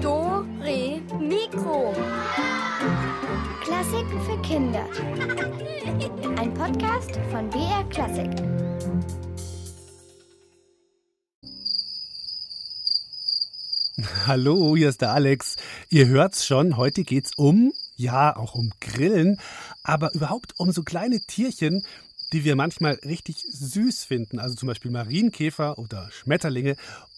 Dore Mikro. Klassiken für Kinder. Ein Podcast von BR Klassik. Hallo, hier ist der Alex. Ihr hört's schon, heute geht's um, ja, auch um Grillen, aber überhaupt um so kleine Tierchen, die wir manchmal richtig süß finden, also zum Beispiel Marienkäfer oder Schmetterlinge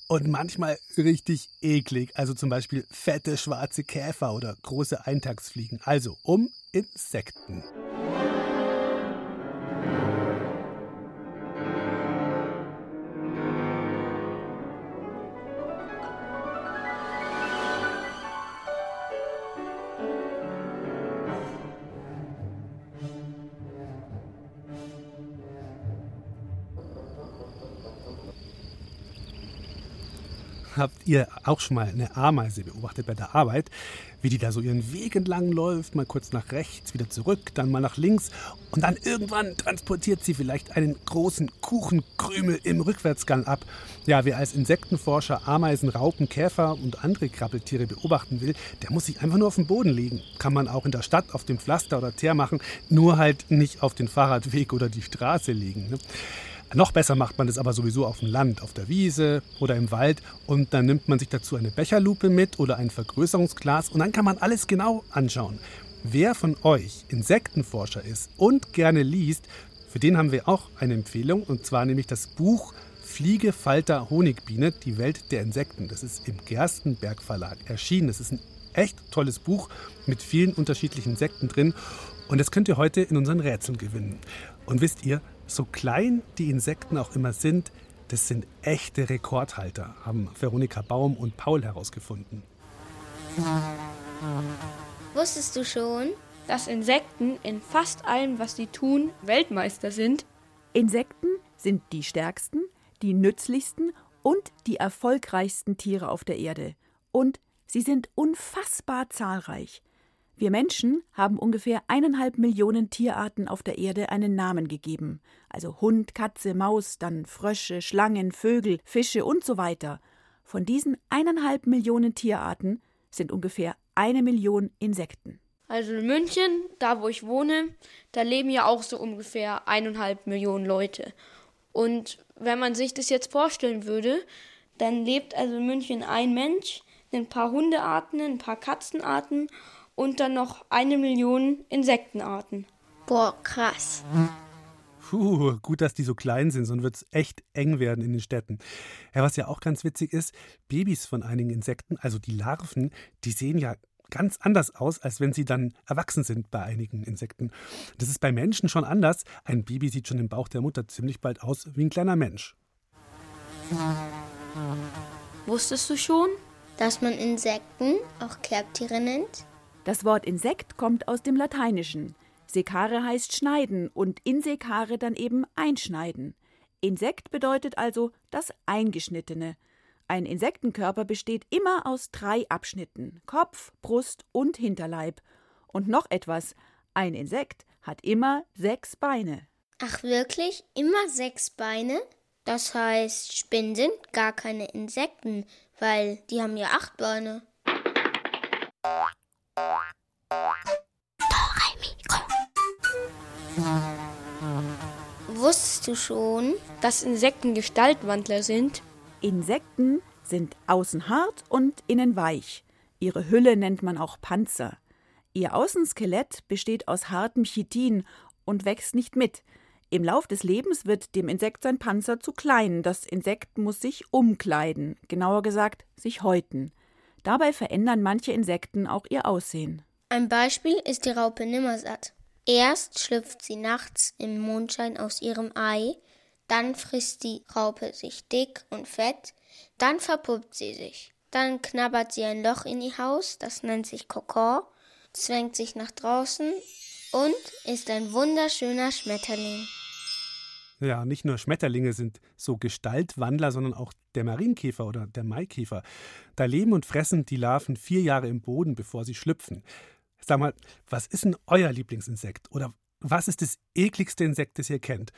und manchmal richtig eklig, also zum Beispiel fette schwarze Käfer oder große Eintagsfliegen, also um Insekten. Habt ihr auch schon mal eine Ameise beobachtet bei der Arbeit, wie die da so ihren Weg entlang läuft, mal kurz nach rechts, wieder zurück, dann mal nach links und dann irgendwann transportiert sie vielleicht einen großen Kuchenkrümel im Rückwärtsgang ab. Ja, wer als Insektenforscher Ameisen, Raupen, Käfer und andere Krabbeltiere beobachten will, der muss sich einfach nur auf den Boden legen. Kann man auch in der Stadt auf dem Pflaster oder Teer machen, nur halt nicht auf den Fahrradweg oder die Straße legen. Ne? Noch besser macht man das aber sowieso auf dem Land, auf der Wiese oder im Wald. Und dann nimmt man sich dazu eine Becherlupe mit oder ein Vergrößerungsglas und dann kann man alles genau anschauen. Wer von euch Insektenforscher ist und gerne liest, für den haben wir auch eine Empfehlung und zwar nämlich das Buch Fliege, Falter, Honigbiene, die Welt der Insekten. Das ist im Gerstenberg Verlag erschienen. Das ist ein echt tolles Buch mit vielen unterschiedlichen Insekten drin und das könnt ihr heute in unseren Rätseln gewinnen. Und wisst ihr, so klein die Insekten auch immer sind, das sind echte Rekordhalter, haben Veronika Baum und Paul herausgefunden. Wusstest du schon, dass Insekten in fast allem, was sie tun, Weltmeister sind? Insekten sind die stärksten, die nützlichsten und die erfolgreichsten Tiere auf der Erde. Und sie sind unfassbar zahlreich. Wir Menschen haben ungefähr eineinhalb Millionen Tierarten auf der Erde einen Namen gegeben. Also Hund, Katze, Maus, dann Frösche, Schlangen, Vögel, Fische und so weiter. Von diesen eineinhalb Millionen Tierarten sind ungefähr eine Million Insekten. Also in München, da wo ich wohne, da leben ja auch so ungefähr eineinhalb Millionen Leute. Und wenn man sich das jetzt vorstellen würde, dann lebt also in München ein Mensch, ein paar Hundearten, ein paar Katzenarten und dann noch eine Million Insektenarten. Boah, krass. Puh, gut, dass die so klein sind, sonst wird es echt eng werden in den Städten. Ja, was ja auch ganz witzig ist, Babys von einigen Insekten, also die Larven, die sehen ja ganz anders aus, als wenn sie dann erwachsen sind bei einigen Insekten. Das ist bei Menschen schon anders. Ein Baby sieht schon im Bauch der Mutter ziemlich bald aus wie ein kleiner Mensch. Wusstest du schon, dass man Insekten auch Kerbtiere nennt? Das Wort Insekt kommt aus dem Lateinischen. Sekare heißt schneiden und insekare dann eben einschneiden. Insekt bedeutet also das Eingeschnittene. Ein Insektenkörper besteht immer aus drei Abschnitten: Kopf, Brust und Hinterleib. Und noch etwas: Ein Insekt hat immer sechs Beine. Ach wirklich? Immer sechs Beine? Das heißt, Spinnen sind gar keine Insekten, weil die haben ja acht Beine. Wusstest du schon, dass Insekten Gestaltwandler sind? Insekten sind außen hart und innen weich. Ihre Hülle nennt man auch Panzer. Ihr Außenskelett besteht aus hartem Chitin und wächst nicht mit. Im Lauf des Lebens wird dem Insekt sein Panzer zu klein. Das Insekt muss sich umkleiden, genauer gesagt, sich häuten. Dabei verändern manche Insekten auch ihr Aussehen. Ein Beispiel ist die Raupe Nimmersatt. Erst schlüpft sie nachts im Mondschein aus ihrem Ei, dann frisst die Raupe sich dick und fett, dann verpuppt sie sich. Dann knabbert sie ein Loch in ihr Haus, das nennt sich Kokon, zwängt sich nach draußen und ist ein wunderschöner Schmetterling. Ja, nicht nur Schmetterlinge sind so Gestaltwandler, sondern auch der Marienkäfer oder der Maikäfer. Da leben und fressen die Larven vier Jahre im Boden, bevor sie schlüpfen. Sag mal, was ist denn euer Lieblingsinsekt? Oder was ist das ekligste Insekt, das ihr kennt?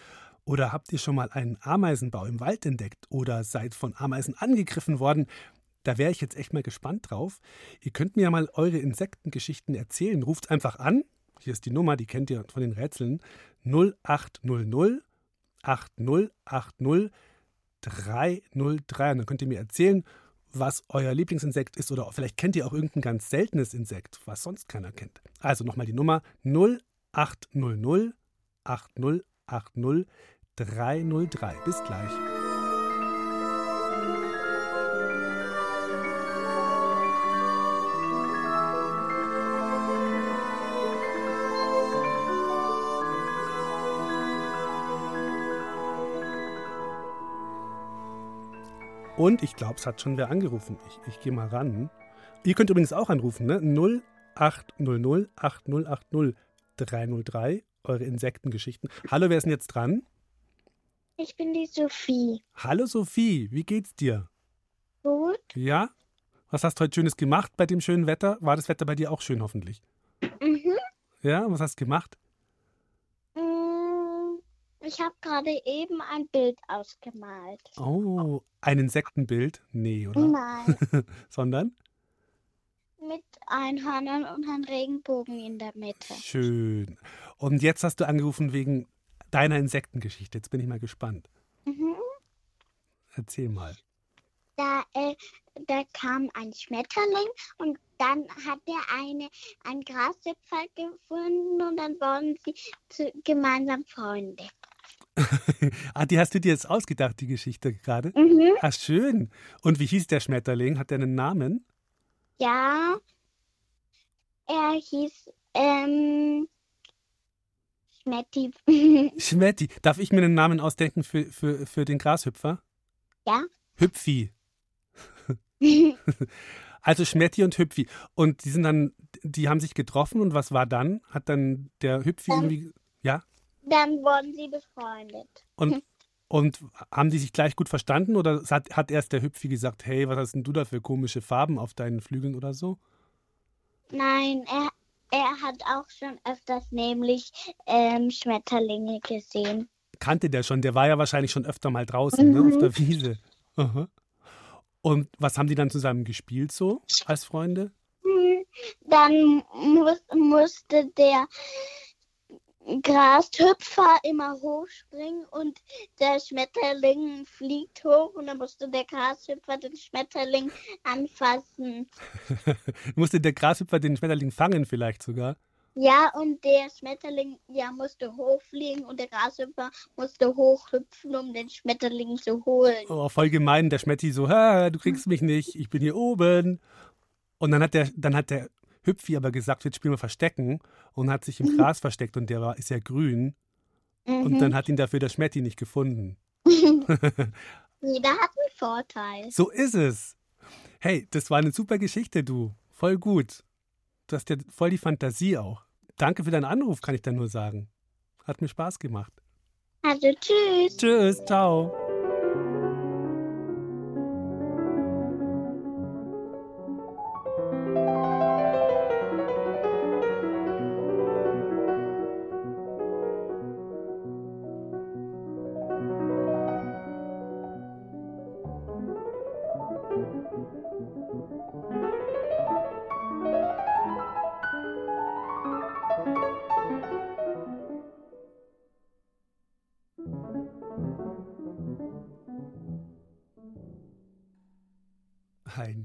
Oder habt ihr schon mal einen Ameisenbau im Wald entdeckt oder seid von Ameisen angegriffen worden? Da wäre ich jetzt echt mal gespannt drauf. Ihr könnt mir ja mal eure Insektengeschichten erzählen. Ruft einfach an. Hier ist die Nummer, die kennt ihr von den Rätseln. 0800 8080 303. Und dann könnt ihr mir erzählen, was euer Lieblingsinsekt ist oder vielleicht kennt ihr auch irgendein ganz seltenes Insekt, was sonst keiner kennt. Also nochmal die Nummer 0800 8080 303. Bis gleich. Und ich glaube, es hat schon wer angerufen. Ich, ich gehe mal ran. Ihr könnt übrigens auch anrufen, ne? 0800 8080 303, eure Insektengeschichten. Hallo, wer ist denn jetzt dran? Ich bin die Sophie. Hallo Sophie, wie geht's dir? Gut? Ja? Was hast du heute Schönes gemacht bei dem schönen Wetter? War das Wetter bei dir auch schön hoffentlich? Mhm. Ja, was hast du gemacht? Ich habe gerade eben ein Bild ausgemalt. Oh, ein Insektenbild? Nee, oder? Nein, Sondern? mit Einhörnern und einem Regenbogen in der Mitte. Schön. Und jetzt hast du angerufen wegen deiner Insektengeschichte. Jetzt bin ich mal gespannt. Mhm. Erzähl mal. Da, äh, da kam ein Schmetterling und dann hat er eine, einen Grashüpfer gefunden und dann wurden sie zu, gemeinsam Freunde. ah, die hast du dir jetzt ausgedacht, die Geschichte gerade? Mhm. Ah, schön. Und wie hieß der Schmetterling? Hat der einen Namen? Ja, er hieß ähm, Schmetti. Schmetti. Darf ich mir einen Namen ausdenken für, für, für den Grashüpfer? Ja. Hüpfi. Also Schmetti und Hüpfi. Und die sind dann, die haben sich getroffen und was war dann? Hat dann der Hüpfi Ähm. irgendwie. Ja? Dann wurden sie befreundet. Und, und haben die sich gleich gut verstanden oder hat, hat erst der Hüpfi gesagt, hey, was hast denn du da für komische Farben auf deinen Flügeln oder so? Nein, er, er hat auch schon öfters nämlich ähm, Schmetterlinge gesehen. Kannte der schon, der war ja wahrscheinlich schon öfter mal draußen, ne, auf der Wiese. Aha. Und was haben die dann zusammen gespielt so als Freunde? Hm, Dann muss, musste der Grashüpfer immer hochspringen und der Schmetterling fliegt hoch und dann musste der Grashüpfer den Schmetterling anfassen. Musste der Grashüpfer den Schmetterling fangen vielleicht sogar? Ja, und der Schmetterling ja, musste hochfliegen und der Grashüpfer musste hochhüpfen, um den Schmetterling zu holen. Oh, voll gemein, der Schmetti so, du kriegst mich nicht, ich bin hier oben. Und dann hat der, dann hat der Hüpfi aber gesagt, jetzt spielen wir Verstecken und hat sich im Gras versteckt und der war, ist ja grün. Und Mhm. dann hat ihn dafür der Schmetti nicht gefunden. Jeder hat einen Vorteil. So ist es. Hey, das war eine super Geschichte, du. Voll gut. Du hast ja voll die Fantasie auch. Danke für deinen Anruf, kann ich da nur sagen. Hat mir Spaß gemacht. Also tschüss. Tschüss, ciao.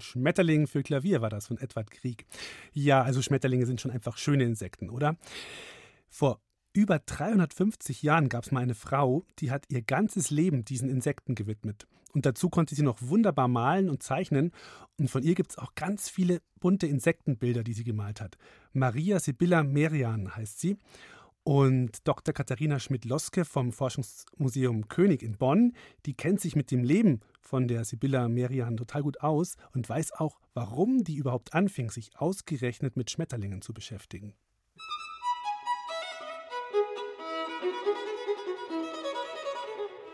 Schmetterling für Klavier war das von Edward Grieg. Ja, also Schmetterlinge sind schon einfach schöne Insekten, oder? Vor über 350 Jahren gab es mal eine Frau, die hat ihr ganzes Leben diesen Insekten gewidmet. Und dazu konnte sie noch wunderbar malen und zeichnen. Und von ihr gibt es auch ganz viele bunte Insektenbilder, die sie gemalt hat. Maria Sibylla Merian heißt sie. Und Dr. Katharina Schmidt-Loske vom Forschungsmuseum König in Bonn, die kennt sich mit dem Leben von der Sibylla Merian total gut aus und weiß auch, warum die überhaupt anfing, sich ausgerechnet mit Schmetterlingen zu beschäftigen.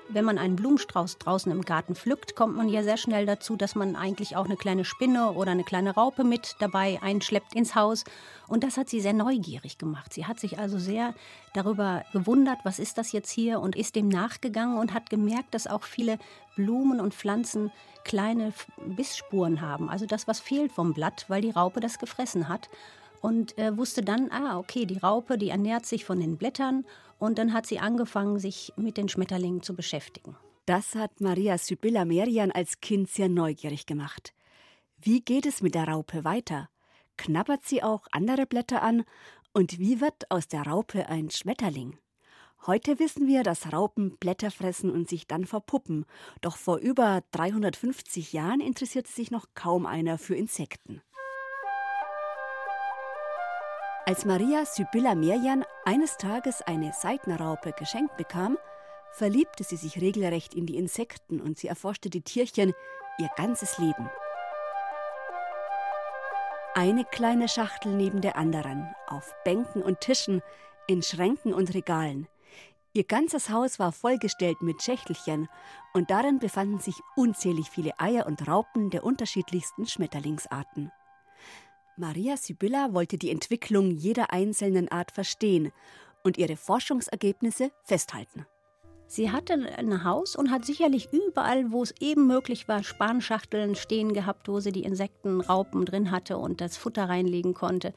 Wenn man einen Blumenstrauß draußen im Garten pflückt, kommt man ja sehr schnell dazu, dass man eigentlich auch eine kleine Spinne oder eine kleine Raupe mit dabei einschleppt ins Haus. Und das hat sie sehr neugierig gemacht. Sie hat sich also sehr darüber gewundert, was ist das jetzt hier und ist dem nachgegangen und hat gemerkt, dass auch viele Blumen und Pflanzen kleine Bissspuren haben. Also das, was fehlt vom Blatt, weil die Raupe das gefressen hat und äh, wusste dann, ah, okay, die Raupe, die ernährt sich von den Blättern und dann hat sie angefangen, sich mit den Schmetterlingen zu beschäftigen. Das hat Maria Sibylla Merian als Kind sehr neugierig gemacht. Wie geht es mit der Raupe weiter? Knabbert sie auch andere Blätter an? Und wie wird aus der Raupe ein Schmetterling? Heute wissen wir, dass Raupen Blätter fressen und sich dann verpuppen. Doch vor über 350 Jahren interessierte sich noch kaum einer für Insekten. Als Maria Sibylla Merian eines Tages eine Seitenraupe geschenkt bekam, verliebte sie sich regelrecht in die Insekten und sie erforschte die Tierchen ihr ganzes Leben. Eine kleine Schachtel neben der anderen, auf Bänken und Tischen, in Schränken und Regalen. Ihr ganzes Haus war vollgestellt mit Schächtelchen und darin befanden sich unzählig viele Eier und Raupen der unterschiedlichsten Schmetterlingsarten. Maria Sibylla wollte die Entwicklung jeder einzelnen Art verstehen und ihre Forschungsergebnisse festhalten. Sie hatte ein Haus und hat sicherlich überall, wo es eben möglich war, Spanschachteln stehen gehabt, wo sie die Insektenraupen drin hatte und das Futter reinlegen konnte.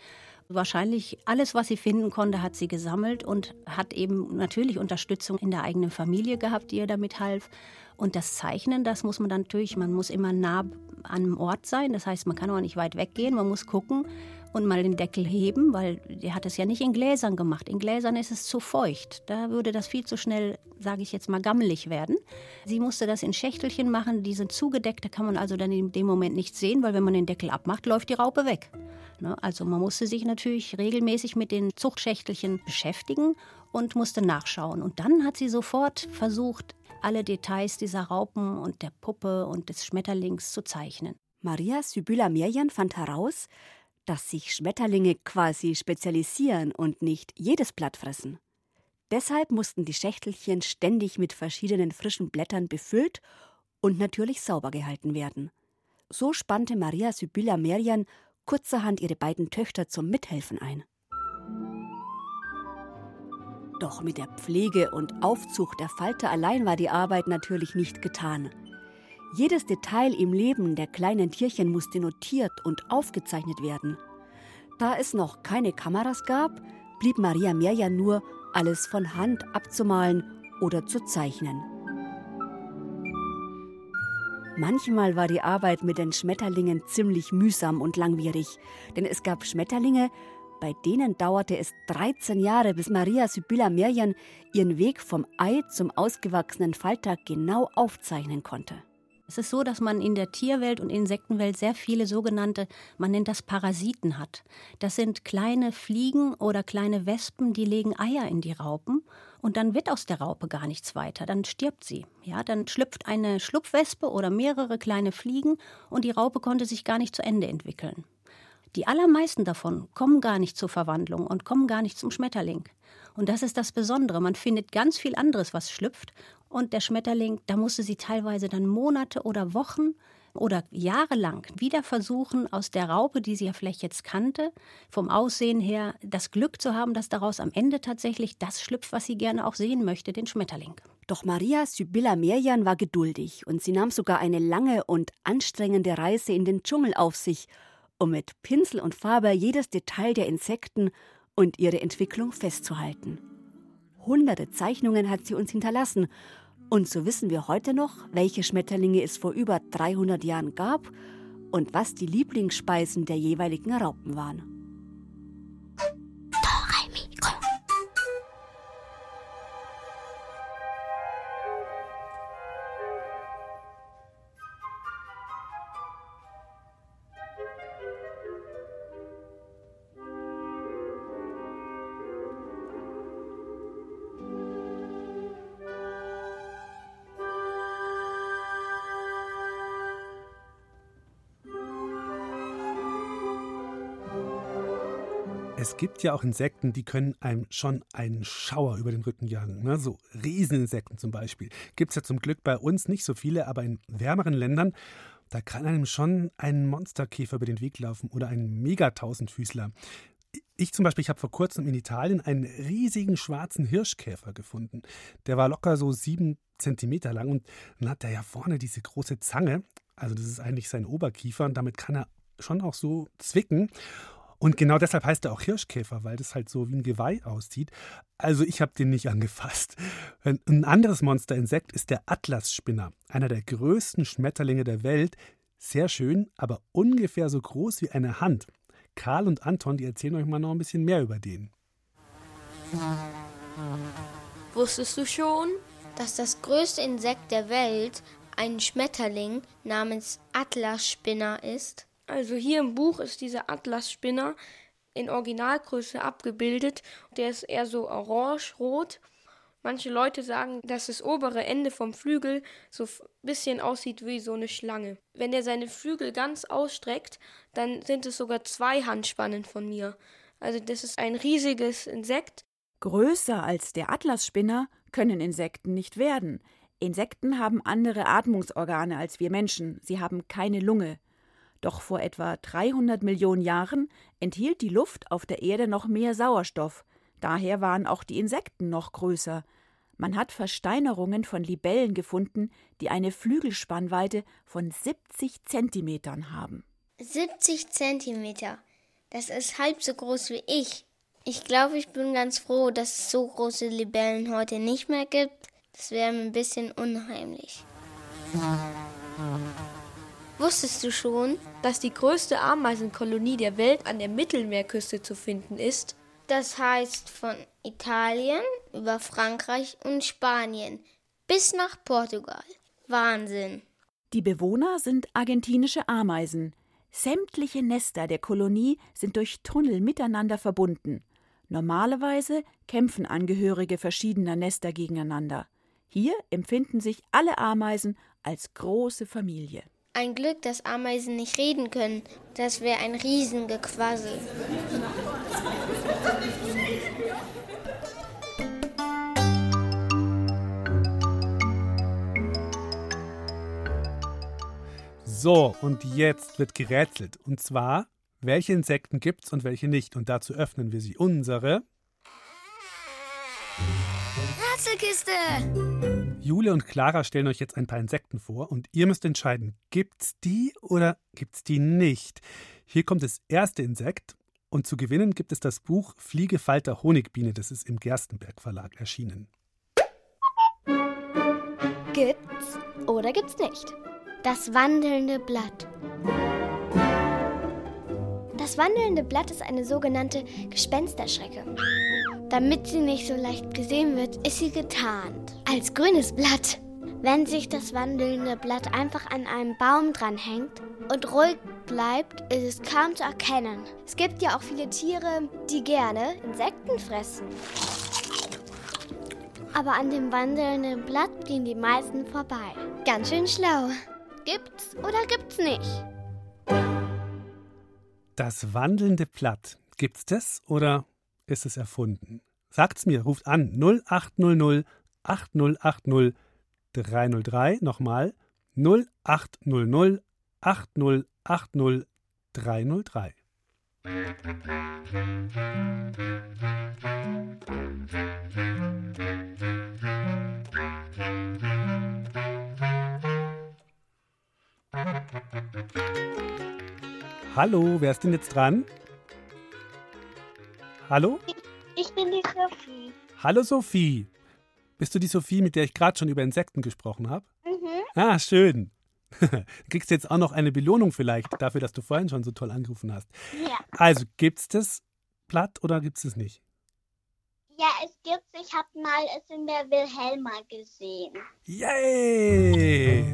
Wahrscheinlich alles, was sie finden konnte, hat sie gesammelt und hat eben natürlich Unterstützung in der eigenen Familie gehabt, die ihr damit half. Und das Zeichnen, das muss man dann natürlich, man muss immer nah an einem Ort sein. Das heißt, man kann auch nicht weit weggehen, man muss gucken und mal den Deckel heben, weil der hat es ja nicht in Gläsern gemacht. In Gläsern ist es zu feucht. Da würde das viel zu schnell, sage ich jetzt mal, gammelig werden. Sie musste das in Schächtelchen machen, die sind zugedeckt, da kann man also dann in dem Moment nichts sehen, weil wenn man den Deckel abmacht, läuft die Raupe weg. Ne? Also man musste sich natürlich regelmäßig mit den Zuchtschächtelchen beschäftigen und musste nachschauen. Und dann hat sie sofort versucht, alle Details dieser Raupen und der Puppe und des Schmetterlings zu zeichnen. Maria Sibylla Merian fand heraus, dass sich Schmetterlinge quasi spezialisieren und nicht jedes Blatt fressen. Deshalb mussten die Schächtelchen ständig mit verschiedenen frischen Blättern befüllt und natürlich sauber gehalten werden. So spannte Maria Sibylla Merian kurzerhand ihre beiden Töchter zum Mithelfen ein. Doch mit der Pflege und Aufzucht der Falter allein war die Arbeit natürlich nicht getan. Jedes Detail im Leben der kleinen Tierchen musste notiert und aufgezeichnet werden. Da es noch keine Kameras gab, blieb Maria Merja nur, alles von Hand abzumalen oder zu zeichnen. Manchmal war die Arbeit mit den Schmetterlingen ziemlich mühsam und langwierig, denn es gab Schmetterlinge, bei denen dauerte es 13 Jahre, bis Maria Sibylla Merian ihren Weg vom Ei zum ausgewachsenen Falter genau aufzeichnen konnte. Es ist so, dass man in der Tierwelt und Insektenwelt sehr viele sogenannte, man nennt das Parasiten hat. Das sind kleine Fliegen oder kleine Wespen, die legen Eier in die Raupen und dann wird aus der Raupe gar nichts weiter, dann stirbt sie. Ja, dann schlüpft eine Schlupfwespe oder mehrere kleine Fliegen und die Raupe konnte sich gar nicht zu Ende entwickeln. Die allermeisten davon kommen gar nicht zur Verwandlung und kommen gar nicht zum Schmetterling. Und das ist das Besondere. Man findet ganz viel anderes, was schlüpft. Und der Schmetterling, da musste sie teilweise dann Monate oder Wochen oder jahrelang wieder versuchen, aus der Raupe, die sie ja vielleicht jetzt kannte, vom Aussehen her das Glück zu haben, dass daraus am Ende tatsächlich das schlüpft, was sie gerne auch sehen möchte, den Schmetterling. Doch Maria Sibylla Merian war geduldig und sie nahm sogar eine lange und anstrengende Reise in den Dschungel auf sich, um mit Pinsel und Farbe jedes Detail der Insekten und ihre Entwicklung festzuhalten. Hunderte Zeichnungen hat sie uns hinterlassen. Und so wissen wir heute noch, welche Schmetterlinge es vor über 300 Jahren gab und was die Lieblingsspeisen der jeweiligen Raupen waren. Es gibt ja auch Insekten, die können einem schon einen Schauer über den Rücken jagen. Ne? So Rieseninsekten zum Beispiel. Gibt es ja zum Glück bei uns nicht so viele, aber in wärmeren Ländern, da kann einem schon ein Monsterkäfer über den Weg laufen oder ein Megatausendfüßler. Ich zum Beispiel, ich habe vor kurzem in Italien einen riesigen schwarzen Hirschkäfer gefunden. Der war locker so sieben Zentimeter lang und dann hat er ja vorne diese große Zange. Also das ist eigentlich sein Oberkiefer und damit kann er schon auch so zwicken. Und genau deshalb heißt er auch Hirschkäfer, weil das halt so wie ein Geweih aussieht. Also ich habe den nicht angefasst. Ein anderes Monsterinsekt ist der Atlasspinner, einer der größten Schmetterlinge der Welt. Sehr schön, aber ungefähr so groß wie eine Hand. Karl und Anton, die erzählen euch mal noch ein bisschen mehr über den. Wusstest du schon, dass das größte Insekt der Welt ein Schmetterling namens Atlasspinner ist? Also hier im Buch ist dieser Atlasspinner in Originalgröße abgebildet. Der ist eher so orange-rot. Manche Leute sagen, dass das obere Ende vom Flügel so ein bisschen aussieht wie so eine Schlange. Wenn er seine Flügel ganz ausstreckt, dann sind es sogar zwei Handspannen von mir. Also das ist ein riesiges Insekt. Größer als der Atlasspinner können Insekten nicht werden. Insekten haben andere Atmungsorgane als wir Menschen. Sie haben keine Lunge. Doch vor etwa 300 Millionen Jahren enthielt die Luft auf der Erde noch mehr Sauerstoff. Daher waren auch die Insekten noch größer. Man hat Versteinerungen von Libellen gefunden, die eine Flügelspannweite von 70 Zentimetern haben. 70 Zentimeter. Das ist halb so groß wie ich. Ich glaube, ich bin ganz froh, dass es so große Libellen heute nicht mehr gibt. Das wäre mir ein bisschen unheimlich. Wusstest du schon, dass die größte Ameisenkolonie der Welt an der Mittelmeerküste zu finden ist? Das heißt von Italien über Frankreich und Spanien bis nach Portugal. Wahnsinn. Die Bewohner sind argentinische Ameisen. Sämtliche Nester der Kolonie sind durch Tunnel miteinander verbunden. Normalerweise kämpfen Angehörige verschiedener Nester gegeneinander. Hier empfinden sich alle Ameisen als große Familie. Ein Glück, dass Ameisen nicht reden können. Das wäre ein Riesengequassel. So, und jetzt wird gerätselt. Und zwar, welche Insekten gibt's und welche nicht. Und dazu öffnen wir sie unsere Rätselkiste. Jule und Clara stellen euch jetzt ein paar Insekten vor und ihr müsst entscheiden, gibt's die oder gibt's die nicht. Hier kommt das erste Insekt und zu gewinnen gibt es das Buch Fliege, Falter, Honigbiene. Das ist im Gerstenberg Verlag erschienen. Gibt's oder gibt's nicht? Das wandelnde Blatt. Das wandelnde Blatt ist eine sogenannte Gespensterschrecke. Damit sie nicht so leicht gesehen wird, ist sie getarnt. Als grünes Blatt. Wenn sich das wandelnde Blatt einfach an einem Baum dranhängt und ruhig bleibt, ist es kaum zu erkennen. Es gibt ja auch viele Tiere, die gerne Insekten fressen. Aber an dem wandelnden Blatt gehen die meisten vorbei. Ganz schön schlau. Gibt's oder gibt's nicht? Das wandelnde Blatt. Gibt's das oder ist es erfunden? Sagt's mir, ruft an 0800 8080 303. Nochmal 0800 8080 303. Hallo, wer ist denn jetzt dran? Hallo? Ich bin die Sophie. Hallo Sophie. Bist du die Sophie, mit der ich gerade schon über Insekten gesprochen habe? Mhm. Ah, schön. Du kriegst jetzt auch noch eine Belohnung vielleicht dafür, dass du vorhin schon so toll angerufen hast. Ja. Also, gibt's das Blatt oder gibt's es nicht? Ja, es gibt's. Ich habe mal es in der Wilhelma gesehen. Yay!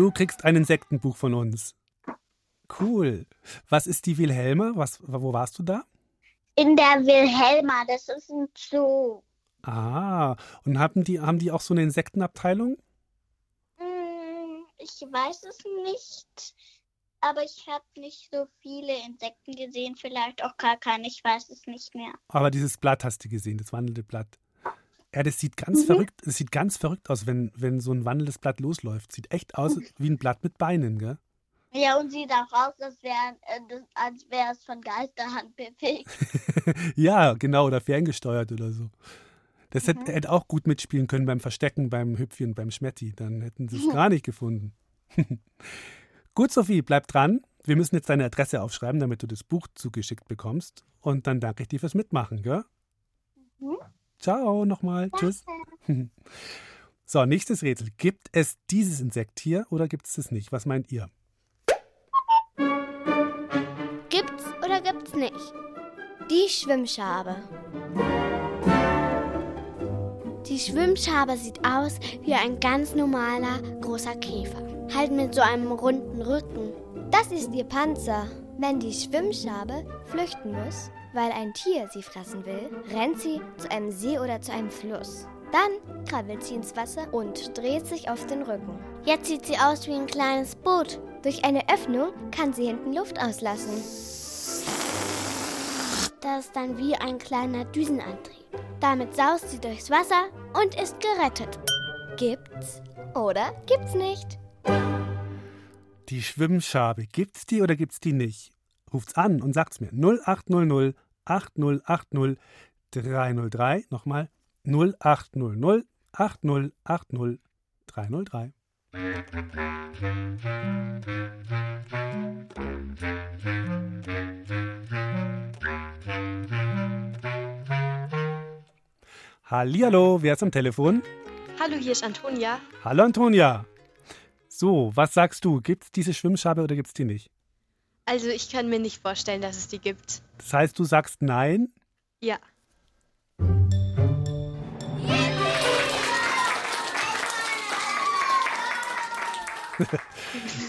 Du kriegst ein Insektenbuch von uns. Cool. Was ist die Wilhelma? Was, wo warst du da? In der Wilhelma, das ist ein Zoo. Ah, und haben die, haben die auch so eine Insektenabteilung? Hm, ich weiß es nicht. Aber ich habe nicht so viele Insekten gesehen, vielleicht auch gar keine, ich weiß es nicht mehr. Aber dieses Blatt hast du gesehen, das wandelnde Blatt. Ja, das sieht ganz mhm. verrückt, das sieht ganz verrückt aus, wenn, wenn so ein wandelndes Blatt losläuft. Sieht echt aus mhm. wie ein Blatt mit Beinen, gell? Ja, und sieht auch aus, als wäre äh, wär es von Geisterhand bewegt. ja, genau, oder ferngesteuert oder so. Das mhm. hätte, hätte, auch gut mitspielen können beim Verstecken, beim Hüpfi und beim Schmetti. Dann hätten sie es gar nicht gefunden. gut, Sophie, bleib dran. Wir müssen jetzt deine Adresse aufschreiben, damit du das Buch zugeschickt bekommst. Und dann danke ich dir fürs Mitmachen, gell? Mhm. Ciao nochmal. Tschüss. So, nächstes Rätsel. Gibt es dieses Insekt hier oder gibt es es nicht? Was meint ihr? Gibt's oder gibt's nicht? Die Schwimmschabe. Die Schwimmschabe sieht aus wie ein ganz normaler großer Käfer. Halt mit so einem runden Rücken. Das ist ihr Panzer. Wenn die Schwimmschabe flüchten muss, weil ein Tier sie fressen will, rennt sie zu einem See oder zu einem Fluss. Dann krabbelt sie ins Wasser und dreht sich auf den Rücken. Jetzt sieht sie aus wie ein kleines Boot. Durch eine Öffnung kann sie hinten Luft auslassen. Das ist dann wie ein kleiner Düsenantrieb. Damit saust sie durchs Wasser und ist gerettet. Gibt's oder gibt's nicht? Die Schwimmschabe, gibt's die oder gibt's die nicht? Ruft's an und sagt's mir. 0800 8080 303. Nochmal 0800 8080 303. Hallihallo, wer ist am Telefon? Hallo, hier ist Antonia. Hallo Antonia. So, was sagst du? Gibt es diese Schwimmschabe oder gibt es die nicht? Also ich kann mir nicht vorstellen, dass es die gibt. Das heißt, du sagst nein? Ja.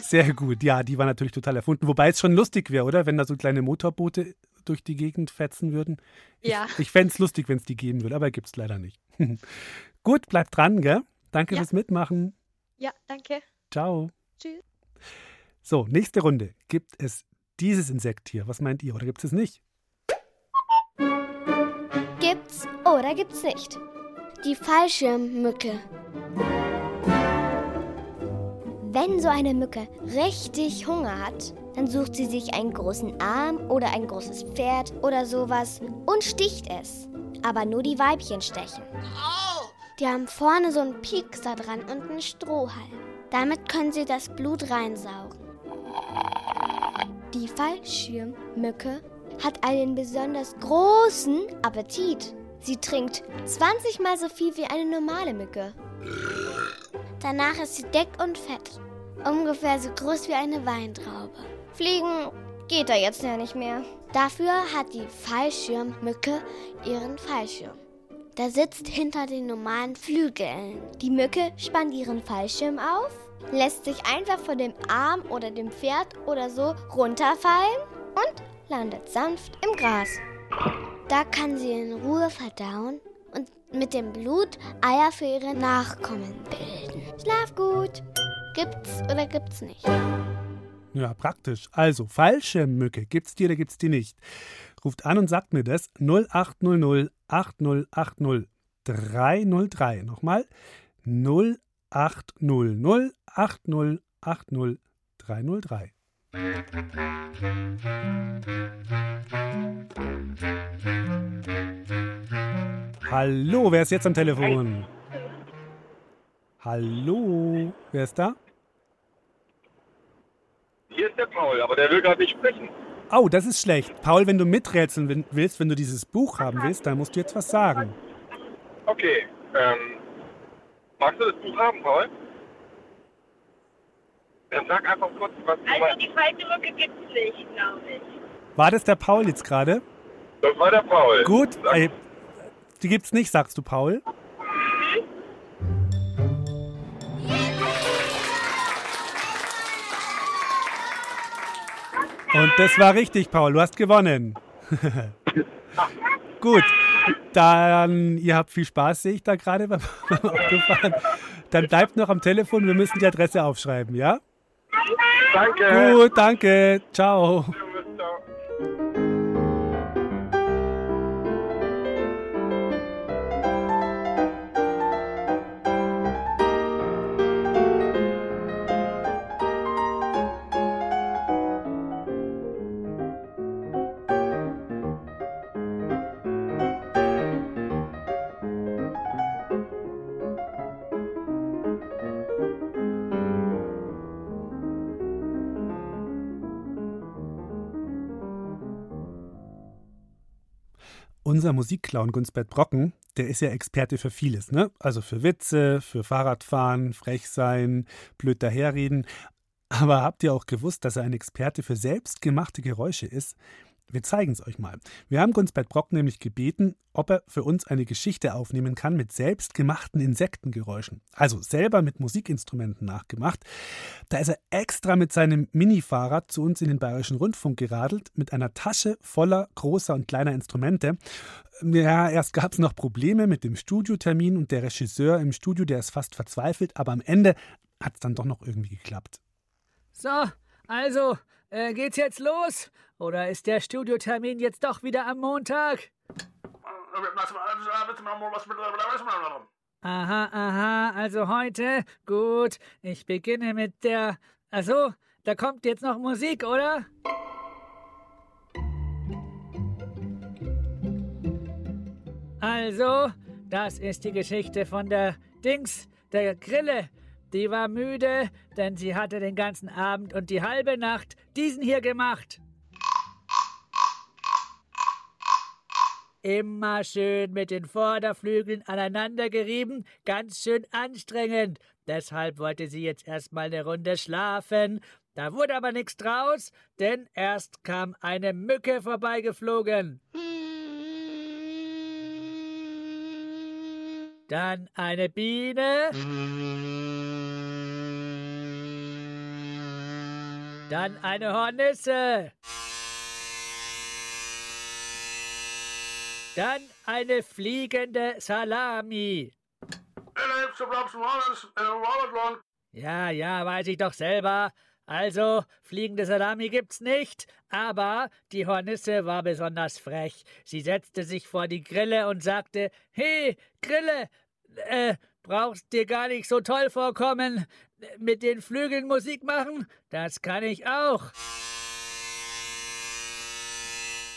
Sehr gut. Ja, die war natürlich total erfunden. Wobei es schon lustig wäre, oder? Wenn da so kleine Motorboote durch die Gegend fetzen würden. Ja. Ich, ich fände es lustig, wenn es die geben würde, aber gibt es leider nicht. gut, bleib dran, gell? Danke ja. fürs Mitmachen. Ja, danke. Ciao. Tschüss. So, nächste Runde. Gibt es dieses Insekt hier? Was meint ihr? Oder gibt es es nicht? Gibt's oder gibt's nicht? Die Fallschirmmücke. Wenn so eine Mücke richtig Hunger hat, dann sucht sie sich einen großen Arm oder ein großes Pferd oder sowas und sticht es. Aber nur die Weibchen stechen. Die haben vorne so einen Piekser dran und einen Strohhalm. Damit können sie das Blut reinsaugen. Die Fallschirmmücke hat einen besonders großen Appetit. Sie trinkt 20 mal so viel wie eine normale Mücke. Danach ist sie dick und fett. Ungefähr so groß wie eine Weintraube. Fliegen geht da jetzt ja nicht mehr. Dafür hat die Fallschirmmücke ihren Fallschirm. Der sitzt hinter den normalen Flügeln. Die Mücke spannt ihren Fallschirm auf lässt sich einfach von dem Arm oder dem Pferd oder so runterfallen und landet sanft im Gras. Da kann sie in Ruhe verdauen und mit dem Blut Eier für ihre Nachkommen bilden. Schlaf gut. Gibt's oder gibt's nicht? Ja, praktisch. Also, falsche Mücke. Gibt's die oder gibt's die nicht? Ruft an und sagt mir das 0800 8080 303. Nochmal 0800 8080 303. Hallo, wer ist jetzt am Telefon? Hallo, wer ist da? Hier ist der Paul, aber der will gerade nicht sprechen. Oh, das ist schlecht. Paul, wenn du miträtseln willst, wenn du dieses Buch haben willst, dann musst du jetzt was sagen. Okay, ähm, magst du das Buch haben, Paul? Dann sag einfach kurz, was du Also die Fallbrücke gibt es nicht, glaube ich. War das der Paul jetzt gerade? Das war der Paul. Gut, ey, die gibt's nicht, sagst du, Paul? Und das war richtig, Paul. Du hast gewonnen. Gut, dann, ihr habt viel Spaß, sehe ich da gerade beim Autofahren. Dann bleibt noch am Telefon, wir müssen die Adresse aufschreiben, ja? Danke. Gut, danke. Ciao. Unser Musikclown Gunsbert Brocken, der ist ja Experte für vieles, ne? Also für Witze, für Fahrradfahren, frech sein, blöd daherreden. Aber habt ihr auch gewusst, dass er ein Experte für selbstgemachte Geräusche ist? Wir zeigen es euch mal. Wir haben Gunsbert Brock nämlich gebeten, ob er für uns eine Geschichte aufnehmen kann mit selbstgemachten Insektengeräuschen. Also selber mit Musikinstrumenten nachgemacht. Da ist er extra mit seinem Mini-Fahrrad zu uns in den Bayerischen Rundfunk geradelt, mit einer Tasche voller großer und kleiner Instrumente. Ja, erst gab es noch Probleme mit dem Studiotermin und der Regisseur im Studio, der ist fast verzweifelt, aber am Ende hat es dann doch noch irgendwie geklappt. So, also, äh, geht's jetzt los? Oder ist der Studiotermin jetzt doch wieder am Montag? Aha, aha, also heute? Gut, ich beginne mit der. Also, da kommt jetzt noch Musik, oder? Also, das ist die Geschichte von der Dings, der Grille. Die war müde, denn sie hatte den ganzen Abend und die halbe Nacht diesen hier gemacht. Immer schön mit den Vorderflügeln aneinander gerieben, ganz schön anstrengend. Deshalb wollte sie jetzt erstmal eine Runde schlafen. Da wurde aber nichts draus, denn erst kam eine Mücke vorbeigeflogen. Dann eine Biene. Dann eine Hornisse. Dann eine fliegende Salami. Ja, ja, weiß ich doch selber. Also, fliegende Salami gibt's nicht, aber die Hornisse war besonders frech. Sie setzte sich vor die Grille und sagte: He, Grille, äh, brauchst dir gar nicht so toll vorkommen. Mit den Flügeln Musik machen? Das kann ich auch.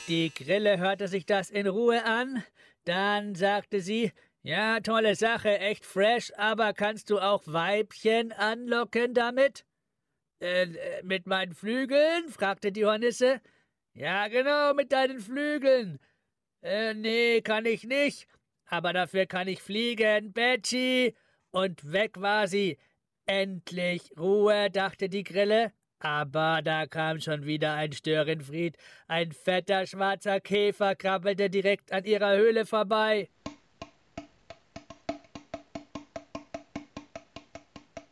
Die Grille hörte sich das in Ruhe an. Dann sagte sie, ja, tolle Sache, echt fresh, aber kannst du auch Weibchen anlocken damit? Äh, mit meinen Flügeln? fragte die Hornisse. Ja, genau, mit deinen Flügeln. Äh, nee, kann ich nicht. Aber dafür kann ich fliegen, Betty. Und weg war sie. Endlich Ruhe, dachte die Grille. Aber da kam schon wieder ein Störenfried. Ein fetter schwarzer Käfer krabbelte direkt an ihrer Höhle vorbei.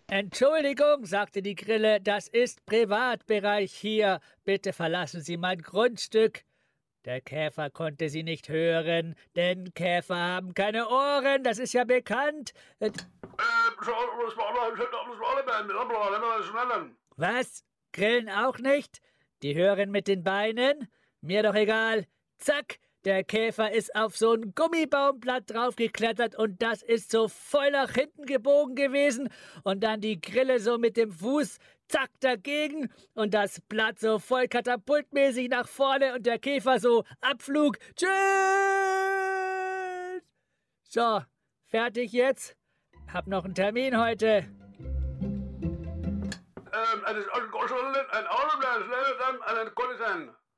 Entschuldigung, sagte die Grille, das ist Privatbereich hier. Bitte verlassen Sie mein Grundstück. Der Käfer konnte sie nicht hören, denn Käfer haben keine Ohren, das ist ja bekannt. Was? Grillen auch nicht? Die hören mit den Beinen? Mir doch egal. Zack, der Käfer ist auf so ein Gummibaumblatt draufgeklettert und das ist so voll nach hinten gebogen gewesen und dann die Grille so mit dem Fuß zack dagegen und das Blatt so voll katapultmäßig nach vorne und der Käfer so Abflug. Tschüss! So, fertig jetzt? Hab noch einen Termin heute.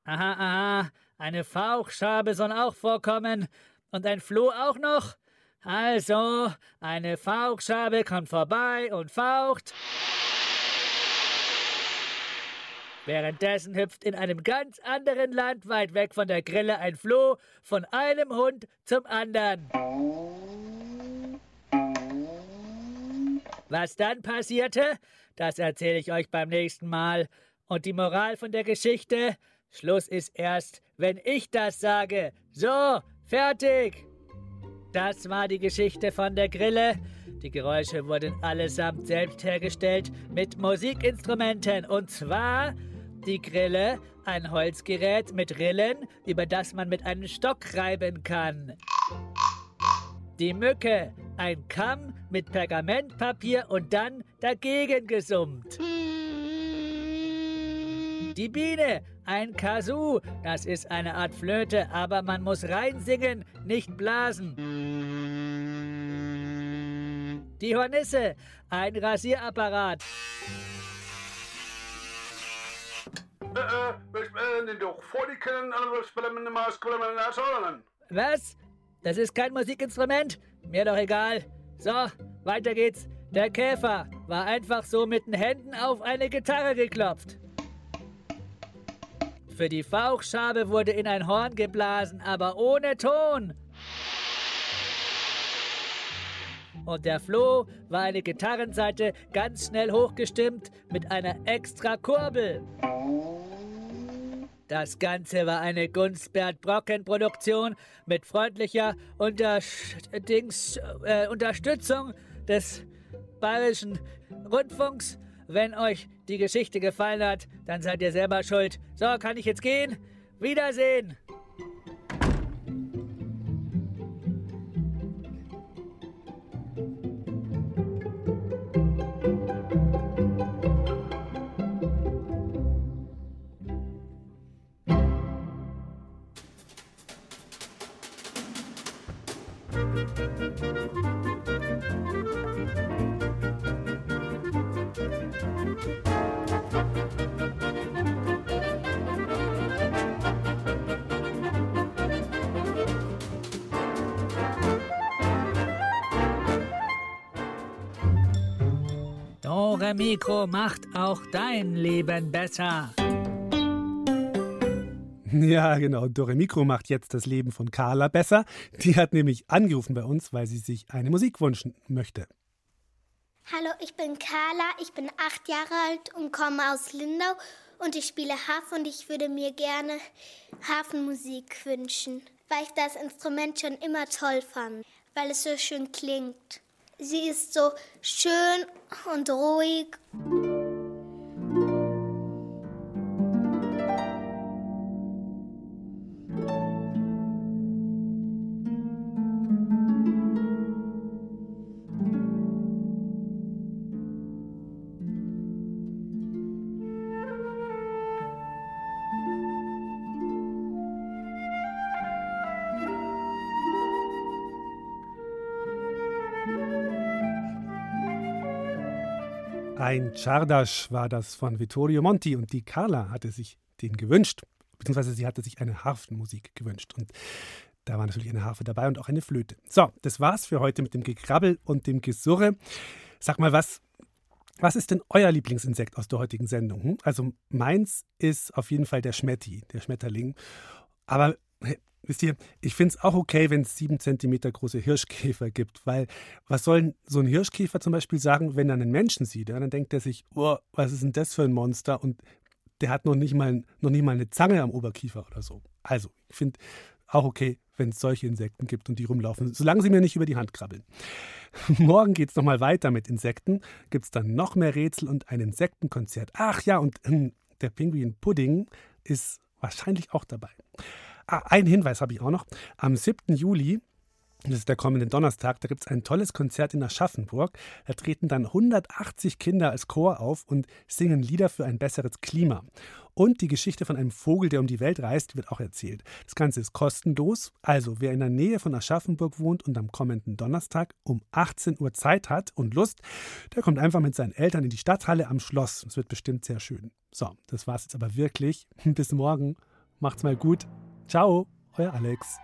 Aha, aha. Eine Fauchschabe soll auch vorkommen. Und ein Floh auch noch? Also, eine Fauchschabe kommt vorbei und faucht. Währenddessen hüpft in einem ganz anderen Land weit weg von der Grille ein Floh von einem Hund zum anderen. Was dann passierte, das erzähle ich euch beim nächsten Mal. Und die Moral von der Geschichte, Schluss ist erst, wenn ich das sage. So, fertig. Das war die Geschichte von der Grille. Die Geräusche wurden allesamt selbst hergestellt mit Musikinstrumenten. Und zwar die Grille, ein Holzgerät mit Rillen, über das man mit einem Stock reiben kann. Die Mücke, ein Kamm mit Pergamentpapier und dann dagegen gesummt. Die Biene, ein Kazoo, das ist eine Art Flöte, aber man muss reinsingen, nicht blasen. Die Hornisse, ein Rasierapparat. Was? Das ist kein Musikinstrument? Mir doch egal. So, weiter geht's. Der Käfer war einfach so mit den Händen auf eine Gitarre geklopft. Für die Fauchschabe wurde in ein Horn geblasen, aber ohne Ton. Und der Floh war eine Gitarrenseite ganz schnell hochgestimmt mit einer extra Kurbel. Das Ganze war eine Gunstbert-Brocken-Produktion mit freundlicher Untersch Dings, äh, Unterstützung des Bayerischen Rundfunks. Wenn euch die Geschichte gefallen hat, dann seid ihr selber schuld. So, kann ich jetzt gehen? Wiedersehen! Mikro macht auch dein Leben besser. Ja, genau. Dore Mikro macht jetzt das Leben von Carla besser. Die hat nämlich angerufen bei uns, weil sie sich eine Musik wünschen möchte. Hallo, ich bin Carla, ich bin acht Jahre alt und komme aus Lindau und ich spiele Harfe und ich würde mir gerne Hafenmusik wünschen, weil ich das Instrument schon immer toll fand, weil es so schön klingt. Sie ist so schön und ruhig. Ein Czardasch war das von Vittorio Monti und die Carla hatte sich den gewünscht, beziehungsweise sie hatte sich eine Harfenmusik gewünscht und da war natürlich eine Harfe dabei und auch eine Flöte. So, das war's für heute mit dem Gekrabbel und dem Gesurre. Sag mal, was, was ist denn euer Lieblingsinsekt aus der heutigen Sendung? Hm? Also meins ist auf jeden Fall der Schmetti, der Schmetterling. Aber Wisst ihr, ich finde es auch okay, wenn es sieben Zentimeter große Hirschkäfer gibt, weil was soll so ein Hirschkäfer zum Beispiel sagen, wenn er einen Menschen sieht? Ja, dann denkt er sich, oh, was ist denn das für ein Monster? Und der hat noch nicht mal, noch nicht mal eine Zange am Oberkiefer oder so. Also, ich finde auch okay, wenn es solche Insekten gibt und die rumlaufen, solange sie mir nicht über die Hand krabbeln. Morgen geht es nochmal weiter mit Insekten. Gibt es dann noch mehr Rätsel und ein Insektenkonzert. Ach ja, und äh, der Pinguin-Pudding ist wahrscheinlich auch dabei. Ah, einen Hinweis habe ich auch noch. Am 7. Juli das ist der kommende Donnerstag. Da gibt es ein tolles Konzert in Aschaffenburg. Da treten dann 180 Kinder als Chor auf und singen Lieder für ein besseres Klima. Und die Geschichte von einem Vogel, der um die Welt reist, wird auch erzählt. Das Ganze ist kostenlos. Also, wer in der Nähe von Aschaffenburg wohnt und am kommenden Donnerstag um 18 Uhr Zeit hat und Lust, der kommt einfach mit seinen Eltern in die Stadthalle am Schloss. Es wird bestimmt sehr schön. So, das war's jetzt aber wirklich. Bis morgen. Macht's mal gut. Ciao, euer Alex.